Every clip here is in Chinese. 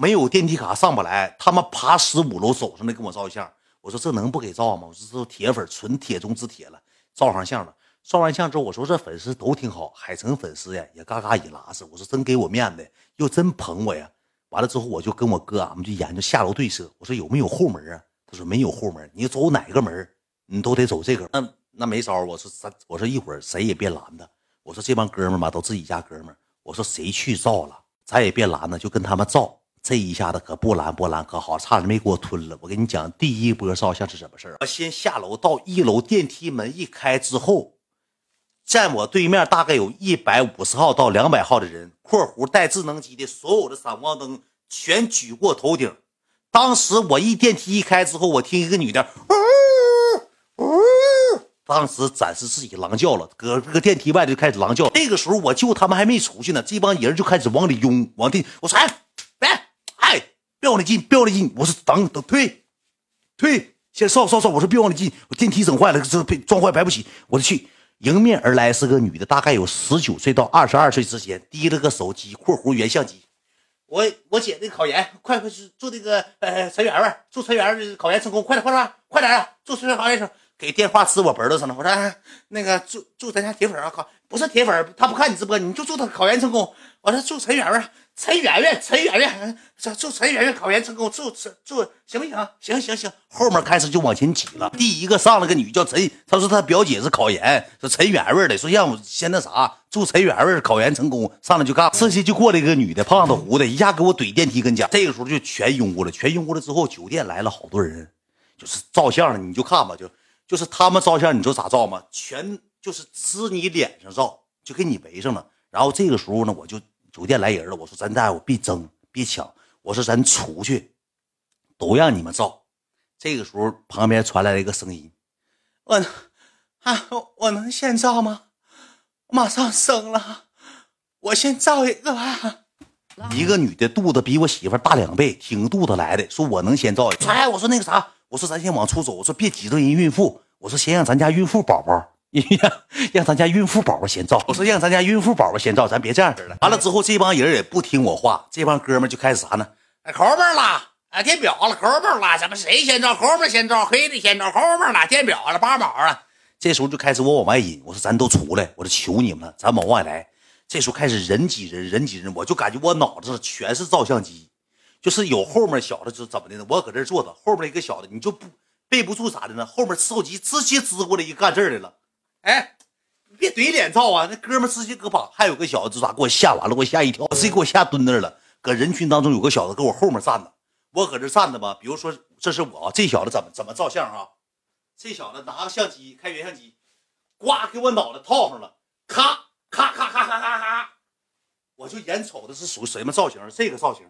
没有电梯卡上不来，他们爬十五楼走上来跟我照相。我说这能不给照吗？我说这都铁粉，纯铁中之铁了。照上相了，照完相之后，我说这粉丝都挺好，海城粉丝呀也嘎嘎一拉丝。我说真给我面子，又真捧我呀。完了之后，我就跟我哥俺们就研究下楼对射。我说有没有后门啊？他说没有后门，你走哪个门，你都得走这个。那那没招。我说咱我说一会儿谁也别拦他。我说这帮哥们嘛都自己家哥们我说谁去照了，咱也别拦着，就跟他们照。这一下子可不拦不拦可好，差点没给我吞了。我跟你讲，第一波照相是什么事儿？我先下楼到一楼，电梯门一开之后，站我对面大概有一百五十号到两百号的人（括弧带智能机的所有的闪光灯全举过头顶）。当时我一电梯一开之后，我听一个女的，呜呜，当时展示自己狼叫了，搁这个电梯外就开始狼叫。那个时候我舅他们还没出去呢，这帮人就开始往里拥，往地。我说哎，别。别往里进，别往里进！我说等等，退，退！先扫扫扫！我说别往里进，我电梯整坏了，这被撞坏，白不起！我就去，迎面而来是个女的，大概有十九岁到二十二岁之间，提了个手机（括弧原相机）。我我姐那个考研，快快去祝那个呃陈圆圆，祝陈圆圆考研成功，快点快点快点啊！祝陈圆圆考研成，给电话支我本子上了。我说那个祝祝咱家铁粉啊，考不是铁粉，他不看你直播，你就祝他考研成功。我说祝陈圆圆。陈圆圆，陈圆圆，祝祝陈圆圆考研成功，祝祝祝，行不行？行行行，后面开始就往前挤了。第一个上了个女叫陈，她说她表姐是考研，说陈圆圆的，说让我先那啥，祝陈圆圆考研成功。上来就干，直接就过来一个女的，胖子糊的，一下给我怼电梯跟前。这个时候就全拥过了，全拥过了之后，酒店来了好多人，就是照相的，你就看吧，就就是他们照相，你知道咋照吗？全就是支你脸上照，就给你围上了。然后这个时候呢，我就。酒店来人了，我说咱大夫别争别抢，我说咱出去，都让你们照。这个时候旁边传来了一个声音：“我啊，我能先照吗？马上生了，我先照一个吧。”一个女的肚子比我媳妇大两倍，挺肚子来的，说我能先照一个。哎，我说那个啥，我说咱先往出走，我说别挤着人孕妇，我说先让咱家孕妇宝宝。让让咱家孕妇宝宝先照，我说让咱家孕妇宝宝先照，咱别这样式的。完了之后，这帮人也不听我话，这帮哥们就开始啥呢？哎，后面了，哎，电表了，后面了，怎么谁先照？后面先照，黑的先照，后面了，电表了，八毛了。这时候就开始我往外引，我说咱都出来，我说求你们了，咱往外来。这时候开始人挤人，人挤人，我就感觉我脑子全是照相机，就是有后面小的，就怎么的呢？我搁这坐着，后面一个小的，你就不背不住咋的呢？后面手机直接支过来一干这儿来了。哎，你别怼脸照啊！那哥们直接搁旁，还有个小子咋给我吓完了？给我吓一跳，直接给我吓蹲那儿了。搁人群当中有个小子搁我后面站着，我搁这站着吧。比如说这是我，这小子怎么怎么照相啊？这小子拿个相机，开原相机，呱给我脑袋套上了，咔咔咔咔咔咔咔，我就眼瞅的是属于什么造型？这个造型，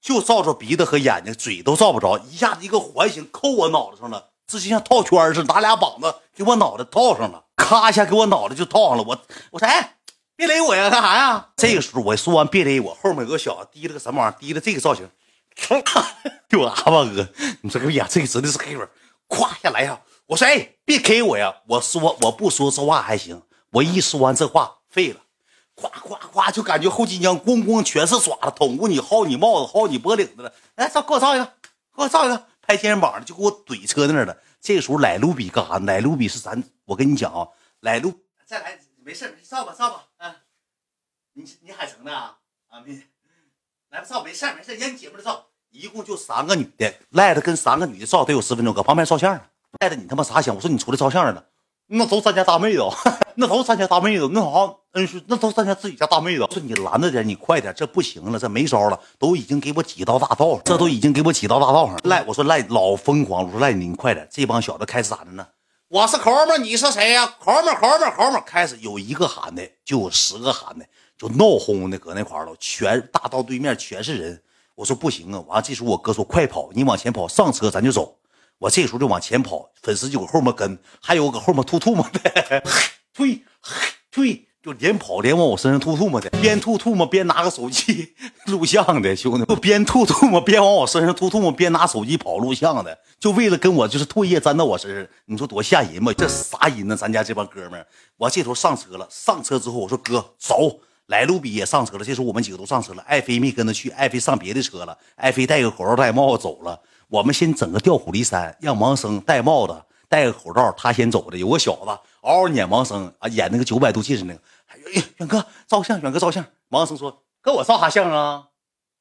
就照着鼻子和眼睛，嘴都照不着，一下子一个环形扣我脑袋上了。直接像套圈似的，拿俩膀子给我脑袋套上了，咔一下给我脑袋就套上了。我我说哎，别勒我呀，干啥呀？这个时候我说完别勒我，后面有个小子提了个什么玩意儿，提了这个造型，就阿巴哥，你说哎呀，这个真的是黑粉，咵下来呀！我说哎，别 K 我呀！我说我不说这话还行，我一说完这话废了，咵咵咵就感觉后脊梁咣咣全是爪子捅过你，薅你帽子，薅你脖领子了。来，照给我照一个，给我照一个。拍肩膀的就给我怼车那儿了。这个时候来卢比干啥？来卢比是咱，我跟你讲啊，来卢再来，没事没事照吧照吧。嗯，你你海城的啊？啊没，来吧照，没事没事让你姐夫的照。一共就三个女的，赖着跟三个女的照得有十分钟，搁旁边照相呢。赖着你他妈啥想？我说你出来照相来了。那都咱家大妹子，那都咱家大妹子，那啥，嗯，那都咱家自己家大妹子。说你拦着点，你快点，这不行了，这没招了，都已经给我挤到大道上，这都已经给我挤到大道上。赖，我说赖老疯狂，我说赖你，你快点，这帮小子开始咋的呢？我是抠门，你是谁呀？抠门，抠门，抠门，开始有一个喊的，就有十个喊的，就闹哄的，搁那块了，全大道对面全是人。我说不行啊，完了这时候我哥说快跑，你往前跑，上车咱就走。我这时候就往前跑，粉丝就搁后面跟，还有搁后面吐吐沫的，退退 就连跑连往我身上吐吐沫的，边吐吐沫边拿个手机录像的兄弟，就边吐吐沫边往我身上吐吐沫，边拿手机跑录像的，就为了跟我就是唾液粘到我身上，你说多吓人吧？这啥人呢？咱家这帮哥们儿，我这头上车了，上车之后我说哥走。来路比也上车了，这时候我们几个都上车了。爱妃没跟着去，爱妃上别的车了。爱妃戴个口罩戴帽子走了。我们先整个调虎离山，让王生戴帽子戴个口罩，他先走的。有个小子嗷嗷撵王生啊，演那个九百度近视那个。哎，远哥照相，远哥照相。王生说：“跟我照啥相啊？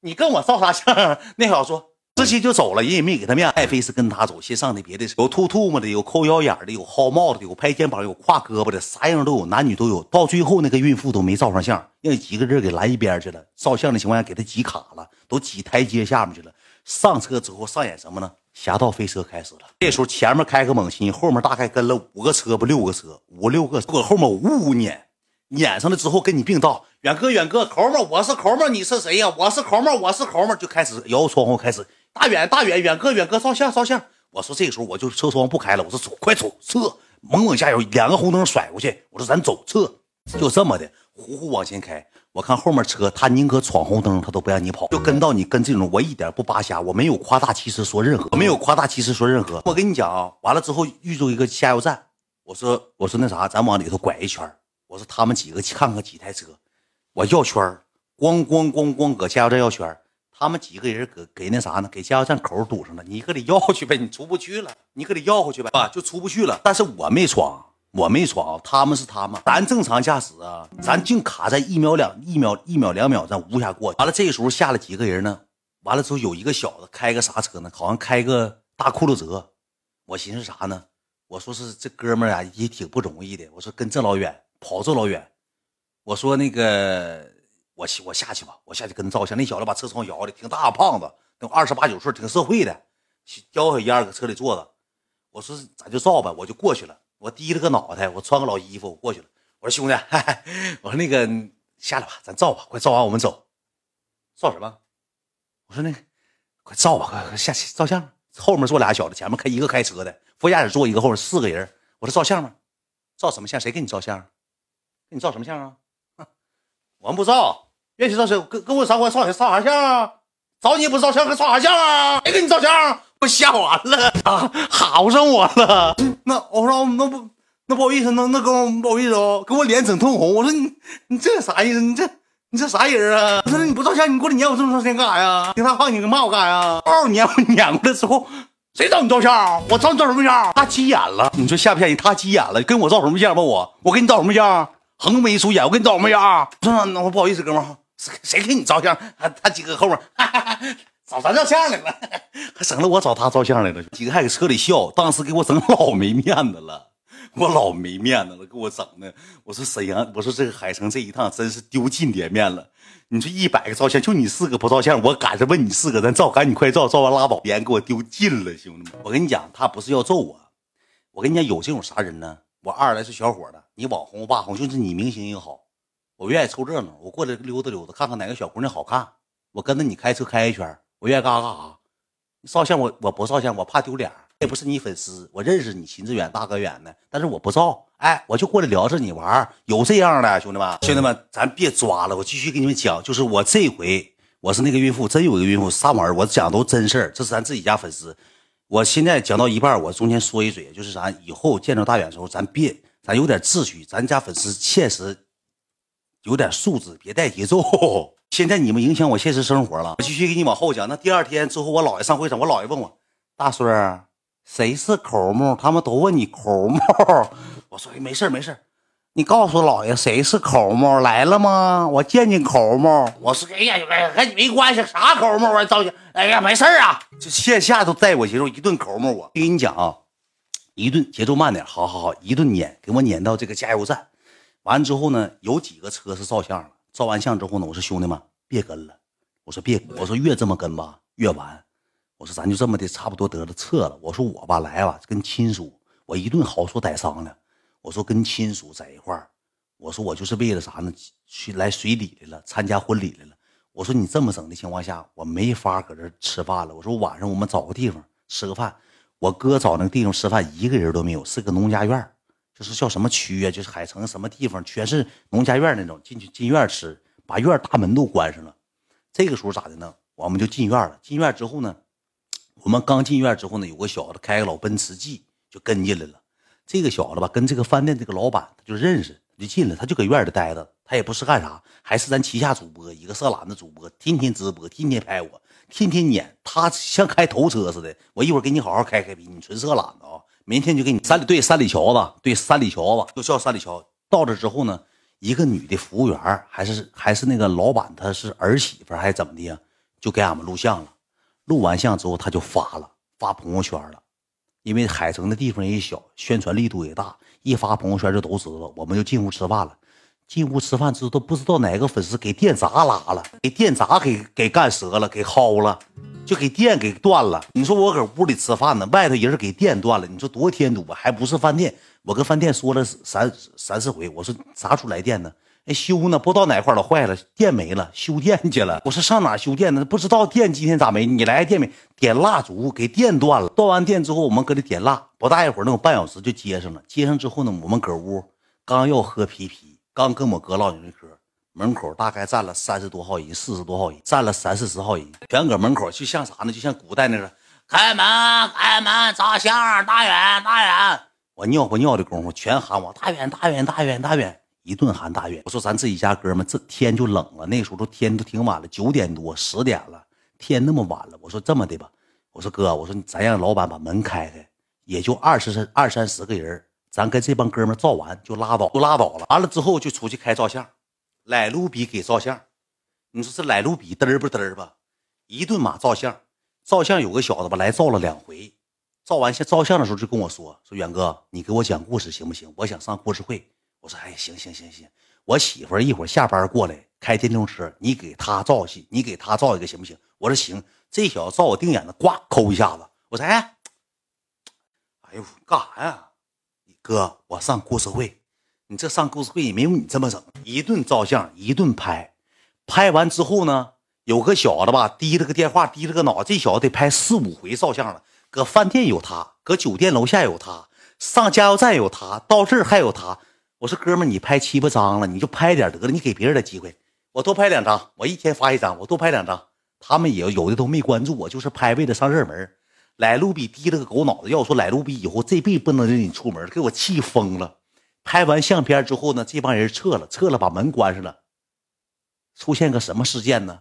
你跟我照啥相？”啊那小子说。直接就走了，人也没给他面。爱妃是跟他走，先上的别的，有吐吐沫的，有抠腰眼的，有薅帽子的，有拍肩膀，有挎胳膊的，啥样都有，男女都有。到最后那个孕妇都没照上相，让几个人给拦一边去了。照相的情况下给他挤卡了，都挤台阶下面去了。上车之后上演什么呢？侠盗飞车开始了。这时候前面开个猛禽，后面大概跟了五个车不六个车，五六个搁后面呜呜撵，撵上了之后跟你并道。远哥远哥，抠门，我是抠门，你是谁呀？我是抠门，我是抠门，就开始摇窗户开始。大远大远远哥远哥照相照相，我说这个时候我就车窗不开了，我说走快走撤，猛猛加油，两个红灯甩过去，我说咱走撤，就这么的呼呼往前开。我看后面车，他宁可闯红灯，他都不让你跑，就跟到你跟这种，我一点不扒瞎，我没有夸大其词说任何，我没有夸大其词说任何。我跟你讲啊，完了之后遇着一个加油站，我说我说那啥，咱往里头拐一圈，我说他们几个去看看几台车，我绕圈咣咣咣咣搁加油站绕圈他们几个人搁给那啥呢？给加油站口堵上了，你搁里绕去呗，你出不去了，你搁里绕回去呗，啊，就出不去了。但是我没闯，我没闯，他们是他们，咱正常驾驶啊，咱净卡在一秒两一秒一秒两秒，咱无暇过去。完了，这时候下来几个人呢？完了之后有一个小子开个啥车呢？好像开个大酷路泽。我寻思啥呢？我说是这哥们儿啊，也挺不容易的。我说跟这老远跑这老远，我说那个。我我下去吧，我下去跟他照相。那小子把车窗摇的，挺大胖子，等二十八九岁，挺社会的，叼小烟搁车里坐着。我说咱就照吧，我就过去了。我低了个脑袋，我穿个老衣服，我过去了。我说兄弟，我说那个下来吧，咱照吧，快照完我们走。照什么？我说那个快照吧，快快下去照相。后面坐俩小子，前面开一个开车的，副驾驶坐一个，后面四个人。我说照相吗？照什么相？谁给你照相？给你照什么相啊？我们不照。别去照谁，跟跟我啥关照相照啥相啊？找你也不照相，还照啥相啊？谁给你照相？我吓完了啊，好上我了。那我说那不那不好意思，那那哥们不好意思哦，给我脸整通红。我说你你这啥意思？你这你这啥人啊？我说你不照相，你过来撵我这么长时间干啥呀？听他话，你骂我干啥呀？哦，撵我撵过来之后，谁找你照相？我找你照什么相？他急眼了，你说吓不吓人？他急眼了，跟我照什么相？吧我，我给你照什么相？横眉竖眼，我给你照什么相？我说那我不好意思，哥们。谁谁给你照相？他他几个后面 找咱照相来了，还省了我找他照相来了。几个还搁车里笑，当时给我整老没面子了，我老没面子了，给我整的。我说沈阳，我说这个海城这一趟真是丢尽脸面了。你说一百个照相，就你四个不照相，我赶着问你四个，咱照，赶紧快照，照完拉倒。别人给我丢尽了，兄弟们。我跟你讲，他不是要揍我，我跟你讲，有这种啥人呢？我二十来是小伙的，你网红吧红，就是你明星也好。我愿意凑热闹，我过来溜达溜达，看看哪个小姑娘好看，我跟着你开车开一圈。我愿意干啥干啥。照相我我不照相，我怕丢脸。也不是你粉丝，我认识你秦志远大哥远的，但是我不照。哎，我就过来聊着你玩有这样的兄弟们，兄弟们，咱别抓了。我继续给你们讲，就是我这回我是那个孕妇，真有一个孕妇撒谎，我讲都真事儿，这是咱自己家粉丝。我现在讲到一半，我中间说一嘴，就是咱以后见着大远的时候，咱别咱有点秩序，咱家粉丝切实。有点素质，别带节奏。现在你们影响我现实生活了。我继续给你往后讲。那第二天之后，我姥爷上会场，我姥爷问我：“大孙儿，谁是抠木？”他们都问你抠木。我说：“没事没事你告诉姥爷谁是抠木来了吗？我见见抠木。”我说：“哎呀，跟你没关系，啥抠木啊？着急，哎呀，没事啊。这线下都带我节奏，一顿抠木。我跟你讲啊，一顿节奏慢点，好好好，一顿撵，给我撵到这个加油站。完之后呢，有几个车是照相了。照完相之后呢，我说兄弟们别跟了，我说别，我说越这么跟吧越完。我说咱就这么的，差不多得了，撤了。我说我吧来吧，跟亲属我一顿好说歹商量。我说跟亲属在一块儿，我说我就是为了啥呢？去来随礼来了，参加婚礼来了。我说你这么整的情况下，我没法搁这吃饭了。我说晚上我们找个地方吃个饭。我哥找那个地方吃饭，一个人都没有，是个农家院就是叫什么区啊？就是海城什么地方，全是农家院那种。进去进院吃，把院大门都关上了。这个时候咋的呢？我们就进院了。进院之后呢，我们刚进院之后呢，有个小子开个老奔驰 G 就跟进来了。这个小子吧，跟这个饭店这个老板他就认识，就进了，他就搁院里待着，他也不是干啥，还是咱旗下主播，一个色懒子主播，天天直播，天天拍我，天天撵他，像开头车似的。我一会儿给你好好开开屏，你纯色懒子啊！明天就给你三里对三里桥子，对三里桥子，就叫三里桥。到这之后呢，一个女的服务员，还是还是那个老板，她是儿媳妇还是怎么的呀？就给俺们录像了。录完像之后，他就发了，发朋友圈了。因为海城的地方也小，宣传力度也大。一发朋友圈就都知道，我们就进屋吃饭了。进屋吃饭之后都不知道哪个粉丝给电闸拉了，给电闸给给干折了，给薅了，就给电给断了。你说我搁屋里吃饭呢，外头人给电断了，你说多添堵啊？还不是饭店？我跟饭店说了三三四回，我说啥出来电呢？哎，修呢，不知道哪块儿了坏了，电没了，修电去了。我说上哪修电呢？不知道电今天咋没？你来电没？点蜡烛给电断了。断完电之后，我们搁这点蜡，不大一会儿，那种半小时就接上了。接上之后呢，我们搁屋刚要喝啤啤，刚跟我哥唠几句嗑，门口大概站了三十多号人，四十多号人，站了三四十号人，全搁门口，就像啥呢？就像古代那个开门开门照相，大远大远。我尿不尿的功夫，全喊我大远大远大远大远。一顿喊大远，我说咱自己家哥们，这天就冷了。那时候都天都挺晚了，九点多十点了，天那么晚了。我说这么的吧，我说哥，我说咱让老板把门开开，也就二十二三十个人，咱跟这帮哥们照完就拉倒，就拉倒了。完了之后就出去开照相，来路比给照相，你说这来路比嘚儿不嘚儿吧？一顿马照相，照相有个小子吧来照了两回，照完相照相的时候就跟我说说远哥，你给我讲故事行不行？我想上故事会。我说哎，行行行行，我媳妇一会儿下班过来开电动车，你给她照戏，你给她照一个行不行？我说行，这小子照我定眼子，呱抠一下子。我说哎，哎呦，干啥呀？哥，我上故事会，你这上故事会也没有你这么整，一顿照相，一顿拍，拍完之后呢，有个小子吧，提了个电话，低了个脑，这小子得拍四五回照相了，搁饭店有他，搁酒店楼下有他，上加油站有他，到这儿还有他。我说哥们你拍七八张了，你就拍点得了，你给别人的机会，我多拍两张，我一天发一张，我多拍两张。他们也有的都没关注我，就是拍为了上热门。来路比低了个狗脑子，要我说来路比以后这辈子不能让你出门，给我气疯了。拍完相片之后呢，这帮人撤了，撤了把门关上了。出现个什么事件呢？